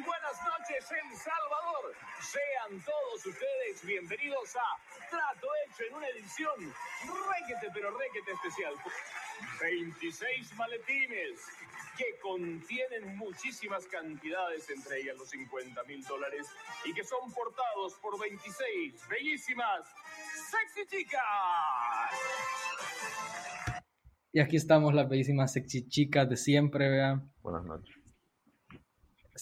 Muy buenas noches, El Salvador. Sean todos ustedes bienvenidos a Trato Hecho en una edición requete, pero requete especial. 26 maletines que contienen muchísimas cantidades, entre ellas los 50 mil dólares, y que son portados por 26 bellísimas sexy chicas. Y aquí estamos las bellísimas sexy chicas de siempre, vean. Buenas noches.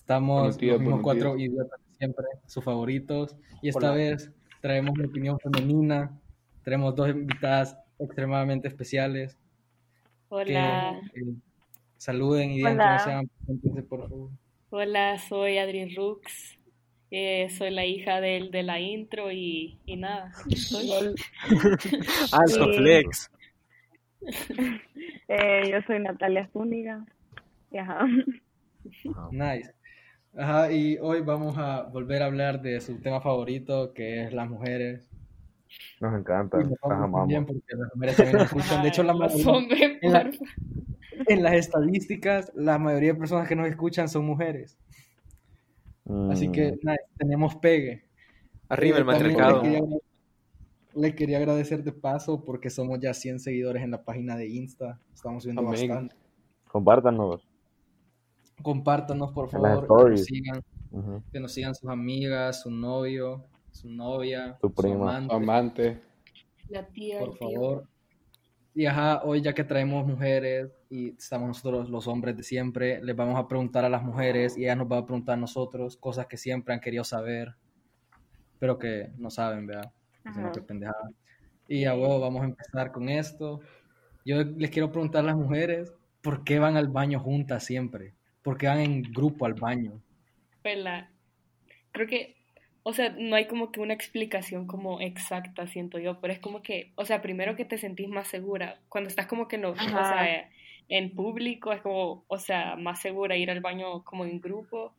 Estamos días, los mismos cuatro idiotas siempre, sus favoritos. Y esta Hola. vez traemos una opinión femenina. Tenemos dos invitadas extremadamente especiales. que, Hola, eh, saluden y digan Hola. cómo se llaman. Preséntense, por favor. hola, soy Adri Rux, eh, soy la hija del, de la intro y, y nada. Alto flex. Eh, yo soy Natalia Zúñiga. Ajá. Nice. Ajá, y hoy vamos a volver a hablar de su tema favorito, que es las mujeres. Nos encanta, las amamos. porque las mujeres también nos escuchan. De hecho, la mayoría- en la- las estadísticas, la mayoría de personas que nos escuchan son mujeres. Así que Mm, tenemos pegue. Arriba el matriarcado. Le quería, le quería agradecer de paso porque somos ya 100 seguidores en la página de Insta. Estamos subiendo Amén. bastante. compártanos. Compártanos, por favor, que nos sigan, Ujú. que nos sigan sus amigas, su novio, su novia, Su prima. amante, Tu amante. La tía, por tío. favor. Y ajá, hoy ya que traemos mujeres y estamos nosotros los hombres de siempre, les vamos a preguntar a las mujeres y ellas nos van a preguntar a nosotros cosas que siempre han querido saber, pero que no saben, ¿verdad? Pendejada. Y a huevo, vamos a empezar con esto. Yo les quiero preguntar a las mujeres, ¿por qué van al baño juntas siempre? ¿Por qué van en grupo al baño? Pues la- creo que, o sea, no hay como que una explicación como exacta, siento yo, pero es como que, o sea, primero que te sentís más segura, cuando estás como que no, o sea, en público es como, o sea, más segura ir al baño como en grupo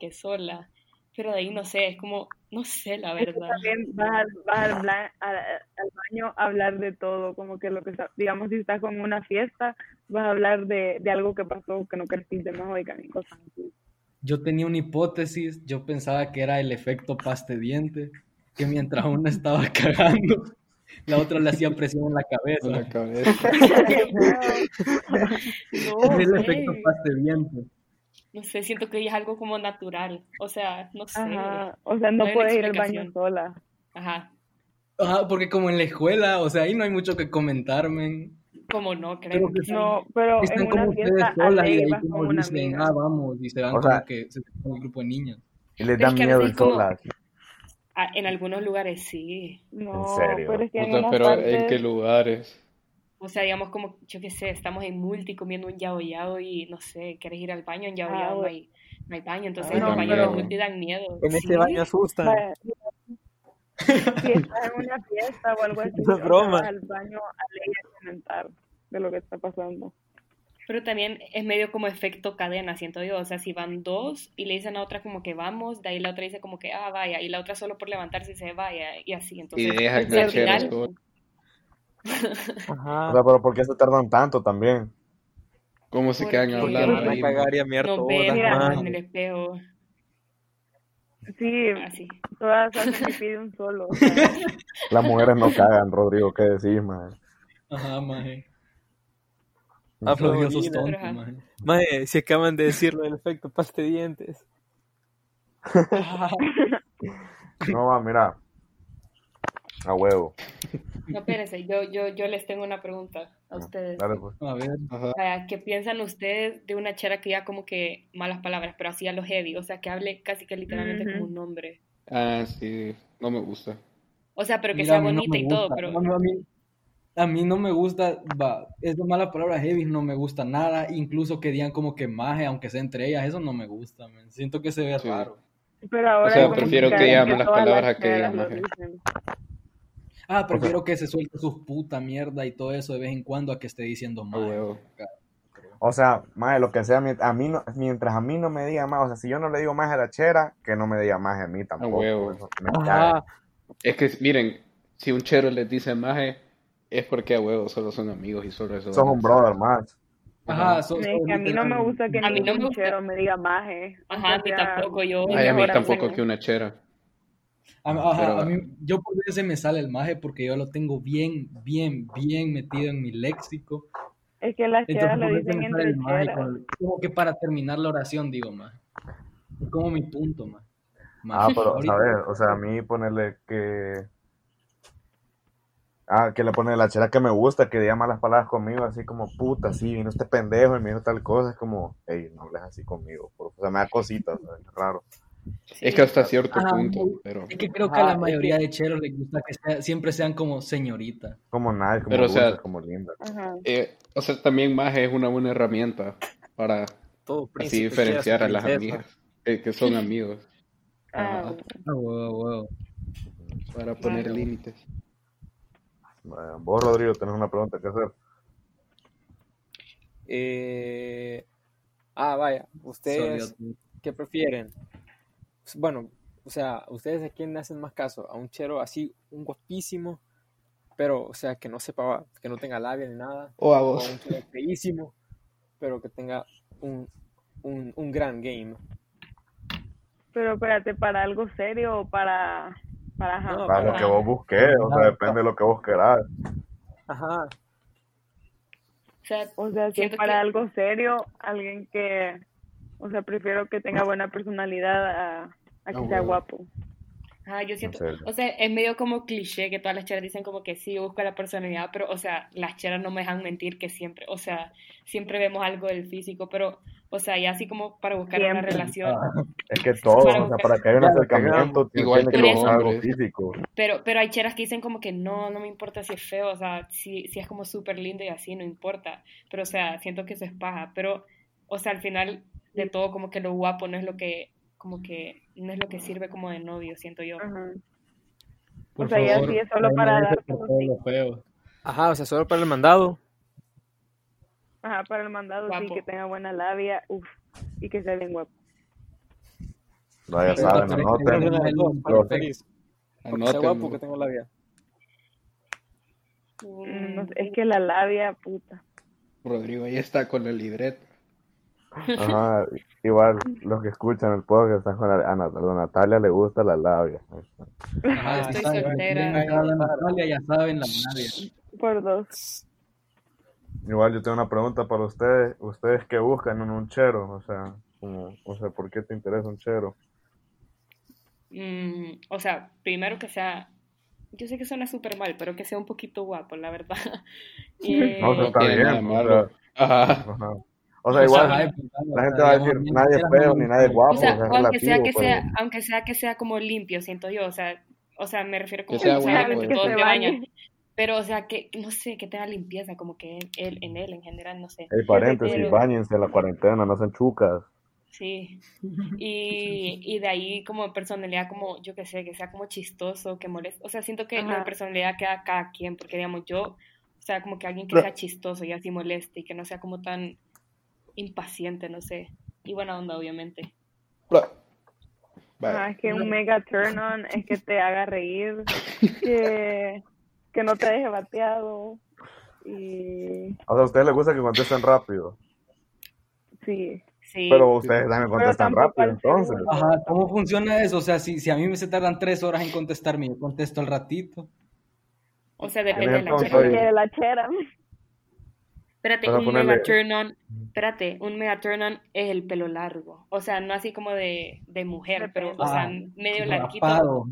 que sola, pero de ahí no sé, es como, no sé la Es que verdad. también vas, al, vas al, bla- al- al baño a hablar de todo, como que lo que está, digamos, si estás con una fiesta, vas a hablar de, de algo que pasó que no querés más oigan y cosas así. Yo tenía una hipótesis, yo pensaba que era el efecto paste diente, que mientras una estaba cagando, la otra le hacía presión en la cabeza. En la cabeza. No Es el efecto paste diente. No sé, siento que es algo como natural, o sea, no sé, Ajá. O sea, no No puedes ir al baño sola. ajá, Ajá, porque como en la escuela, o sea, ahí no hay mucho que comentar, men. como no, creo que. No, pero Están en como una fiesta solas y ahí como dicen, amiga. ah, vamos, y se van O como sea- que se un grupo de niñas. Y les da miedo solas. En algunos lugares sí. No, serio? pero es que O en sea, unas pero ¿en qué lugares? O sea, digamos como, yo qué sé, estamos en multi comiendo un yao yao y no sé, quieres ir al baño, en yao Ah, yao no hay, no hay baño, entonces Ah, los no, baños de multi dan miedo. En Sí. ese baño asustan. Si estás en una fiesta o algo así, No broma. vas al baño a comentar de lo que está pasando. Pero también es medio como efecto cadena, siento yo. O sea, si van dos y le dicen a otra como que vamos, de ahí la otra dice como que ah, vaya, y la otra solo por levantarse dice vaya, y así. Entonces, Y deja al final, cheros, O Ajá. sea, pero ¿por qué se tardan tanto también? ¿Cómo se quedan hablando van a cagar y a miar nos todas, en el espejo, Sí, así. todas hacen pipí de un solo. o sea, Las mujeres no cagan, Rodrigo, ¿qué decís, man? Ajá, maje. Ah, Rodrigo, sos tonto, Ajá. maje. Maje, si acaban de decirlo del efecto paste dientes. No, va, mira. A huevo. No, espérense, yo, yo, yo les tengo una pregunta a ustedes. Dale, pues. A ver, Ajá. ¿qué piensan ustedes de una chera que ya como que malas palabras, pero así a lo heavy? O sea, que hable casi que literalmente como un hombre. Ah, sí, no me gusta. O sea, pero que mira, sea no bonita y todo, pero... No, no, a, mí, a mí no me gusta, va, es de mala palabra heavy, no me gusta nada, incluso que digan como que maje, aunque sea entre ellas, eso no me gusta, men. Siento que se ve Sí. raro. Pero ahora sea, prefiero que cada- llamen las todas palabras a que digan maje. Ah, prefiero que se suelte sus puta mierda y todo eso de vez en cuando a que esté diciendo maje. huevo. O sea, más lo que sea, a mí no, mientras a mí no me diga más, o sea, si yo no le digo más a la chera, que no me diga más a mí tampoco. Es que, miren, si un chero les dice maje, es porque a huevo solo son amigos y solo eso. Sos un brother más. Ajá, so- Es so- que a mí no me gusta que A mí no ningún me gusta. chero me diga maje. Ajá, a mí tampoco, yo... Ay, a mí tampoco que una chera. A, ajá, Pero- a mí, yo por eso se me sale el maje porque yo lo tengo bien, bien, bien metido en mi léxico. Es que las cheras Entonces, lo dicen entre el maje con- como que para terminar la oración digo maje. Es como mi punto, maje. Ah, pero, ahorita- ¿sabes? O sea, a mí ponerle que... Ah, que le pone la chera que me gusta, que diga malas palabras conmigo, así como, puta, sí, vino este pendejo y me dijo tal cosa, es como, ey, no hables así conmigo, por- o sea, me da cositas, ¿sabes? Es raro. Es que hasta cierto Ajá, punto, pero... Es que creo que a Ajá, la mayoría de cheros les gusta que sea- siempre sean como señorita. Como nada, como Pero, o sea- como linda. Eh, o sea, también más es una buena herramienta para Todo así diferenciar a las amigas que, que son amigos, Ah. Ah, para poner Claro. límites. Bueno, vos, Rodrigo, tenés una pregunta que hacer. Eh, Ah, vaya, ustedes, Sorry, ¿qué prefieren? Bueno, o sea, ¿ustedes a quién le hacen más caso? ¿A un chero así, un guapísimo, pero, o sea, que no sepa, que no tenga labia ni nada? O a ¿O a vos. un chero feísimo, pero que tenga un, un, un gran game? Pero espérate, ¿para algo serio o para... para ajá, No, Para lo que vos busques, o sea, depende de lo que vos querás. Ajá, O sea, O sea, si es para que- algo serio, alguien que... O sea, prefiero que tenga buena personalidad a, a que Ah, sea huevo. guapo. Ajá, yo siento, o sea, es medio como cliché que todas las cheras dicen como que sí, busco la personalidad, pero, o sea, las cheras no me dejan mentir que siempre, o sea, siempre vemos algo del físico, pero, o sea, ya así como para buscar una Siempre. relación, Es que todo, Para o sea, buscar- para que haya un acercamiento, tiene igual tiene que ser algo físico. pero, pero hay cheras que dicen como que no, no me importa si es feo, o sea, si, si es como súper lindo y así, no importa, pero, o sea, siento que eso es paja, pero, o sea, al final de todo como que lo guapo no es lo que, como que, no es lo que sirve como de novio, siento yo. Ajá. Por O sea, ya favor, sí es solo para dar ajá, o sea, solo para el mandado. Ajá, para el mandado sí, que tenga buena labia, uff, y que sea bien guapo. No, ya saben, anoten. Anótenlo. guapo, que tengo labia. Mm, no sé, es que la labia, puta. Rodrigo ahí está con la libreta. Ajá, igual los que escuchan el podcast están con la, a Nat- a Natalia le gusta la labia. Ajá, Estoy saben, soltera. la Natalia, ya saben la nadie. Por dos. Igual yo tengo una pregunta para ustedes. ¿Ustedes qué buscan en un chero? O sea, como, o sea, ¿por qué te interesa un chero? Mm, o sea, primero que sea, yo sé que suena súper mal, pero que sea un poquito guapo, la verdad. Eh, No, está bien, nada malo. Ajá. Ajá. O sea, igual Ajá, la gente va a decir, nadie es feo ni nadie es guapo. o sea, o sea, aunque sea que pero- sea, aunque sea que sea como limpio, siento yo, o sea, o sea, me refiero como Que sea o sea, guapo, que que todos se bañan, pero o sea, que no sé, que tenga limpieza, como que él, en él en general, no sé. Ey, paréntesis, Pero- bañense en la cuarentena, no sean chucas. Sí. Y, y de ahí como personalidad, como yo que sé, que sea como chistoso, que moleste. O sea, siento que la personalidad queda cada quien, porque digamos yo, o sea, como que alguien que Pero- sea chistoso y así moleste y que no sea como tan impaciente, no sé. Y buena onda, obviamente. Vale. es que un mega turn on es que te haga reír, que, que no te deje bateado. Y O sea, a ustedes les gusta que contesten rápido. sí. Sí. Pero ustedes también contestan rápido, entonces. Ajá, ¿cómo funciona eso? O sea, si, si a mí me se tardan tres horas en contestarme, yo contesto al ratito. O sea, depende de la chera. Que la chera. Espérate, un ponerle- mega turn on, espérate, un mega turn on es el pelo largo. O sea, no así como de, de mujer, pero, pelo. o sea, Ah, medio larguito. Rapado.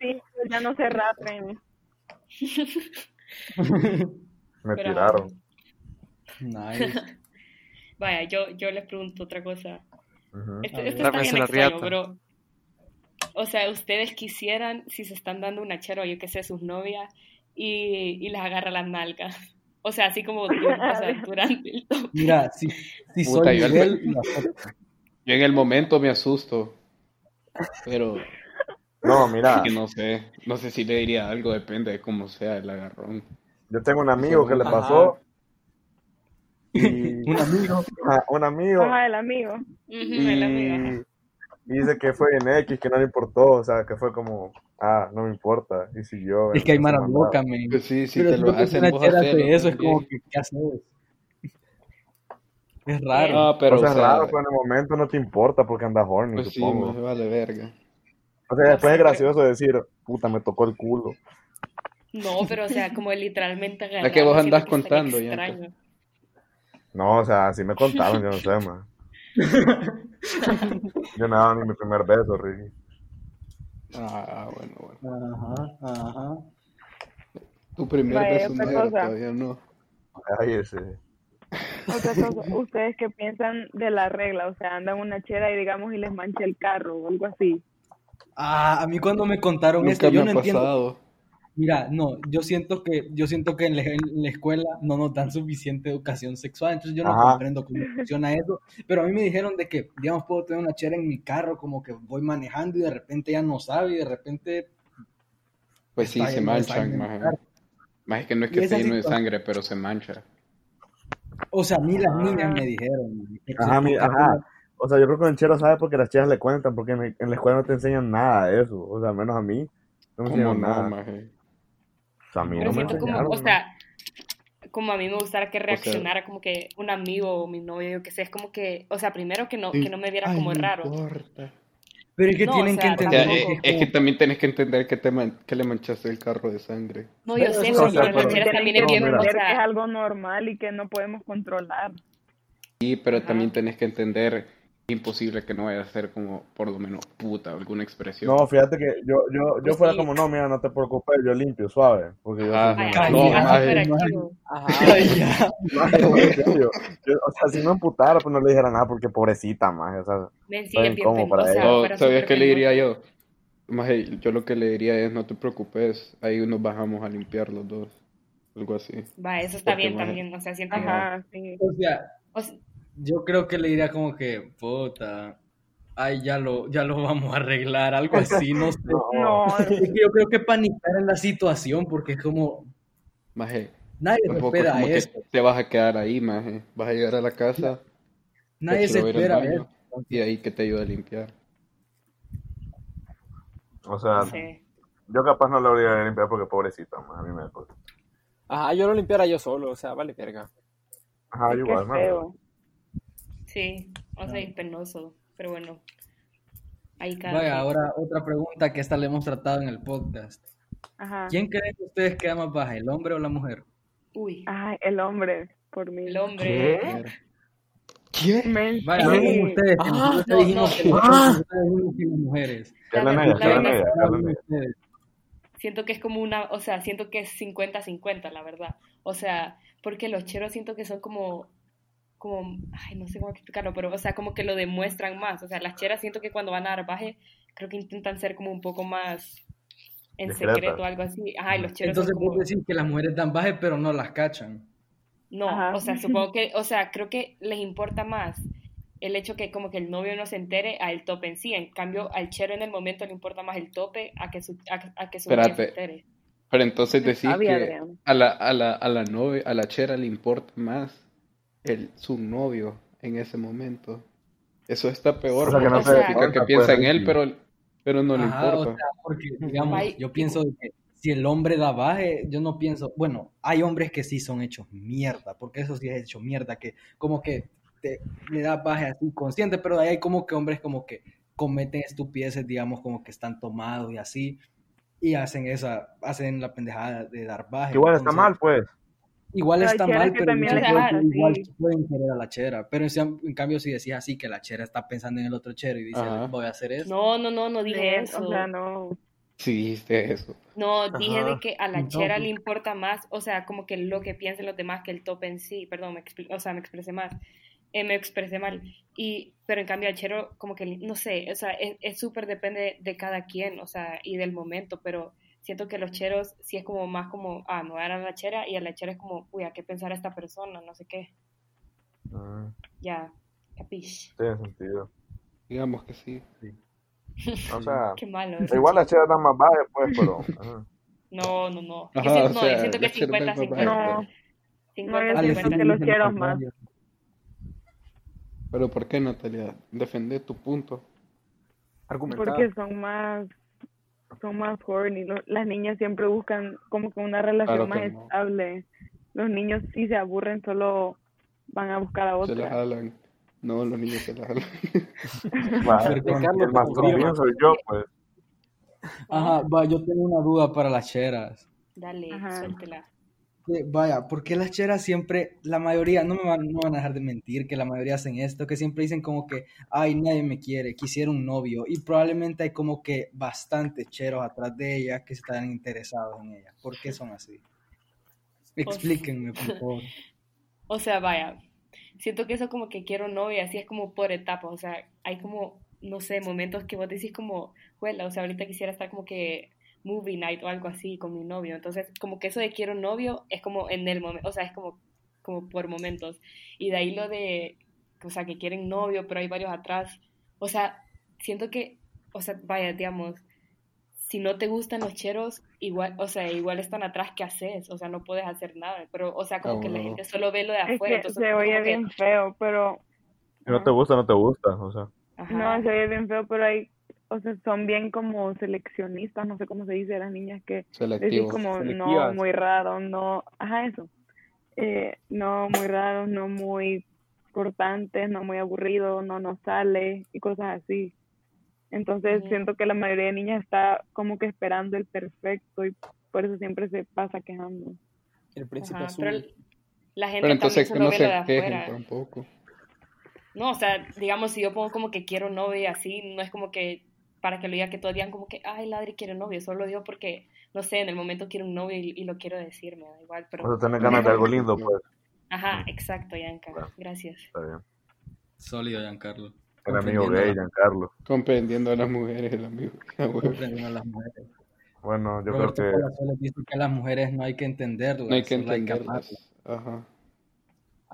Sí, pues ya no se rapen. Me Pero- tiraron. Nice. Vaya, yo, yo les pregunto otra cosa. Este, A ver. este está bien extraño, pero... O sea, ustedes quisieran, si se están dando una chera o yo qué sé, sus novias, y, y les agarra las nalgas. O sea, así como du- o sea, durante el toque. Mira, si, si Puta, soy yo Miguel, en el momento me asusto. Pero No, mira, que no sé. No sé si le diría algo, depende de cómo sea el agarrón. yo tengo un amigo que le pasó. Y un amigo. Ajá, un amigo. Ajá, el amigo. Ujú, el amigo. Y dice que fue en X, que no le importó, o sea, que fue como, ah, no me importa, y siguió. Es que hay mara loca, men. Pues sí, sí, Pero te lo no hacen vos hacerlo eso, es como que, ¿qué haces? Es raro. Ah, pero o sea, o es raro, pero en el momento no te importa porque andas horny, pues sí, supongo. me vale verga. O sea, después es gracioso decir, puta, me tocó el culo. No, pero o sea, como literalmente La que vos andás contando, ya, extraño. No, o sea, así me contaron, yo no sé, man. Yo no ni mi primer beso, Ricky. Ah, bueno, bueno. Ajá, ajá. Tu primer Vaya, beso cosa. todavía no. Ay, ese. Otra cosa, ¿ustedes qué piensan de la regla? O sea, andan una chera y digamos y les mancha el carro o algo así. Ah, a mí cuando me contaron Nunca esto, yo no ha entiendo. pasado. Mira, no, yo siento que, yo siento que en la, en la escuela no nos dan suficiente educación sexual, entonces yo no Ajá. comprendo cómo funciona eso, pero a mí me dijeron de que, digamos, puedo tener una chera en mi carro, como que voy manejando y de repente ya no sabe y de repente, Pues sí, se manchan, más. Más es que no es que esté lleno de sangre, pero se mancha. o sea, a mí las Ah. niñas me dijeron. Ajá, mi- ajá. O sea, yo creo que el chero sabe porque las chicas le cuentan, porque en, en la escuela no te enseñan nada de eso. O sea, menos a mí. No me ¿Cómo enseñaron no, nada. maje? O sea, a mí Pero no me siento como, o sea, como a mí me gustara que reaccionara como que un amigo o mi novio, yo que sé, es como que, o sea, primero que no, que no me viera Ay, como no raro. importa. Pero es que No, tienen o que sea, O sea, entender es, que es que también tenés que entender que, te man- que le manchaste el carro de sangre. No, yo sé, pero pero- pero- también Tienen es que bien, que es algo normal y que no podemos controlar. Sí, pero Ajá. también tenés que entender imposible que no vaya a ser como, por lo menos, puta, alguna expresión. No, fíjate que yo, yo, yo Pues fuera sí. como, no, mira, no te preocupes, yo limpio, suave. Porque yo Ajá. soy no, no, o sea, si me emputara, pues no le dijera nada porque pobrecita, más. O sea, bien para ella. No, fuera ¿sabías qué le diría yo? Maje, yo lo que le diría es, no te preocupes, ahí nos bajamos a limpiar los dos. Algo así. Va, eso está Porque, bien maje. también, o sea, siento que- Ajá, sí. O sea, o sea, yo creo que le diría como que, puta, ay, ya lo, ya lo vamos a arreglar, algo así, no sé. No, Es que yo creo que panicar en la situación, porque es como, Maje, nadie se espera como que esto, te vas a quedar ahí, maje. Vas a llegar a la casa, nadie se espera baño. esto. y ahí que te ayuda a limpiar. o sea, yo capaz no le habría de limpiar porque pobrecita, más. A mí me. Ajá, yo lo limpiara yo solo, o sea, vale verga. Ajá, igual, feo. Sí, o sea, es penoso, pero bueno. Ahí cada Vaya, ahora otra pregunta que esta le hemos tratado en el podcast. Ajá. ¿Quién creen que ustedes queda más baja, el hombre o la mujer? Uy, Ay, el hombre, por mí. el hombre. ¿Qué? Men, Vaya, sí. hablen ustedes, Ah, no, dijimos no. dijimos que las mujeres. Siento que es como una, o sea, siento que es 50-50, la verdad. O sea, porque los cheros siento que son como, como, ay, no sé cómo explicarlo, pero, o sea, como que lo demuestran más. O sea, las cheras siento que cuando van a dar baje, creo que intentan ser como un poco más en Discretas. secreto o algo así. Ajá, y los cheros Entonces como... vos decís que las mujeres dan baje, pero no las cachan. No, Ajá. o sea, supongo que, o sea, creo que les importa más el hecho que como que el novio no se entere al tope en sí. En cambio, al chero en el momento le importa más el tope a que su, a, a que su novia se entere. Pero entonces decís que a la, a la, a la novia, a la chera le importa más el, su novio en ese momento. Eso está peor, O sea, que porque no se significa importa, que piensa pues, en él, pero, pero no le o importa. sea, porque, digamos, yo pienso que si el hombre da baje, yo no pienso, bueno, hay hombres que sí son hechos mierda, porque eso sí es hecho mierda, que como que te, le da baje así consciente, pero de ahí hay como que hombres como que cometen estupideces, digamos, como que están tomados y así, y hacen esa, hacen la pendejada de dar baje. Igual está mal, pues. Igual está mal, pero igual sí. pueden querer a la chera. Pero en, en cambio, si decís así, que la chera está pensando en el otro chero y dice, Ajá. voy a hacer eso. No, no, no, no dije Men, eso. O sea, no. Sí, dijiste eso. No, dije Ajá. de que a la No, chera pues. le importa más, o sea, como que lo que piensen los demás que el tope en sí, perdón, me o sea, me expresé más, eh, me expresé mal, y, pero en cambio al chero como que, no sé, o sea, es es súper depende de cada quien, o sea, y del momento, pero siento que los cheros sí es como más como, ah, me voy a dar a la chera, y a la chera es como, uy, ¿a qué pensar esta persona? No sé qué, Mm, ya, capish, tiene sentido. Digamos que sí. O sea, qué malo. igual las cheras dan más bajas, pues, pero. ajá. No, no, no, yo Ajá, siento, o no, sea, yo siento que la chera da más 50-50. No. pues. 50 No, yo siento que los cheros más. Pero ¿por qué, Natalia? Defender tu punto. Argumentada. porque son más son más horny. Las niñas siempre buscan como que una relación Claro más no. estable. Los niños si se aburren solo van a buscar a Se la otra. jalan. No, los niños se la jalan. Va, Perdón. el más turbio soy yo, pues. Ajá, va, yo tengo una duda para las cheras. Dale, Ajá. suéltela. Que, vaya, ¿por qué las cheras siempre, la mayoría, no me van, no van a dejar de mentir, que la mayoría hacen esto, que siempre dicen como que, ay, nadie me quiere, quisiera un novio, y probablemente hay como que bastantes cheros atrás de ella que están interesados en ella. ¿Por qué son así? Explíquenme, por favor. O sea, vaya, siento que eso como que quiero novia, así es como por etapas, o sea, hay como, no sé, momentos que vos decís como, juela, o sea, ahorita quisiera estar como que movie night o algo así con mi novio, entonces como que eso de quiero novio es como en el momento, o sea, es como, como por momentos, y de ahí lo de, o sea, que quieren novio, pero hay varios atrás, o sea, siento que, o sea, vaya, digamos, si no te gustan los cheros, igual, o sea, igual están atrás, ¿qué haces? O sea, no puedes hacer nada, pero, o sea, como Ah, que la bueno. gente solo ve lo de Es afuera, que entonces se oye que- bien feo, pero Si no te gusta, no te gusta. O sea, Ajá. no, se oye bien feo, pero hay, o sea, son bien como seleccionistas, no sé cómo se dice, las niñas que decís como no muy raro, no, ajá, eso. Eh, no muy raros, no muy cortantes, no muy aburridos, no nos sale y cosas así. Entonces siento que la mayoría de niñas está como que esperando el perfecto y por eso siempre se pasa quejando. El príncipe Ajá, azul. pero la gente Pero entonces que no se quejen afuera. tampoco. No, o sea, digamos, si yo pongo como que quiero novio y así, no es como que para que lo diga que todos digan como que, ay, Ladri quiere novio, solo lo digo porque, no sé, en el momento quiero un novio y, y lo quiero decir, me da igual, pero... o sea, tenés ganas de algo lindo, pues. Ajá, exacto, Yanka, gracias. Está bien. Sólido, Giancarlo. El amigo gay, Giancarlo. Comprendiendo a las mujeres, el amigo. Bueno. comprendiendo a las mujeres. Bueno, yo creo Roberto que Palazuelos dice que a las mujeres no hay que entenderlas, No hay que solo amarlas. entenderlas. Ajá.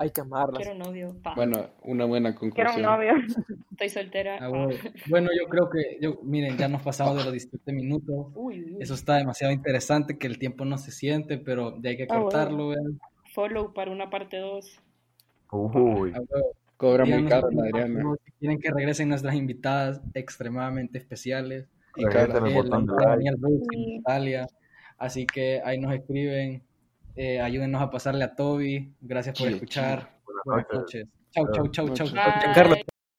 Hay que amarlas. Quiero novio, pa. Bueno, una buena Quiero un conclusión. novio. Estoy soltera. Ah, bueno. Bueno, yo creo que, yo, miren, ya nos pasamos de los 17 minutos. Uy, uy. Eso está demasiado interesante, que el tiempo no se siente, pero ya hay que Ah, bueno. cortarlo, vean. Follow para una parte 2. Uy, Ah, bueno. Cobra muy caro Adriana. quieren que regresen nuestras invitadas extremadamente especiales. Y. Daniel Brooks. Natalia. Así que ahí nos escriben. Eh, ayúdenos a pasarle a Toby. Gracias por escuchar. buenas Buenas noches. noches. Chau, chau, chau, chau.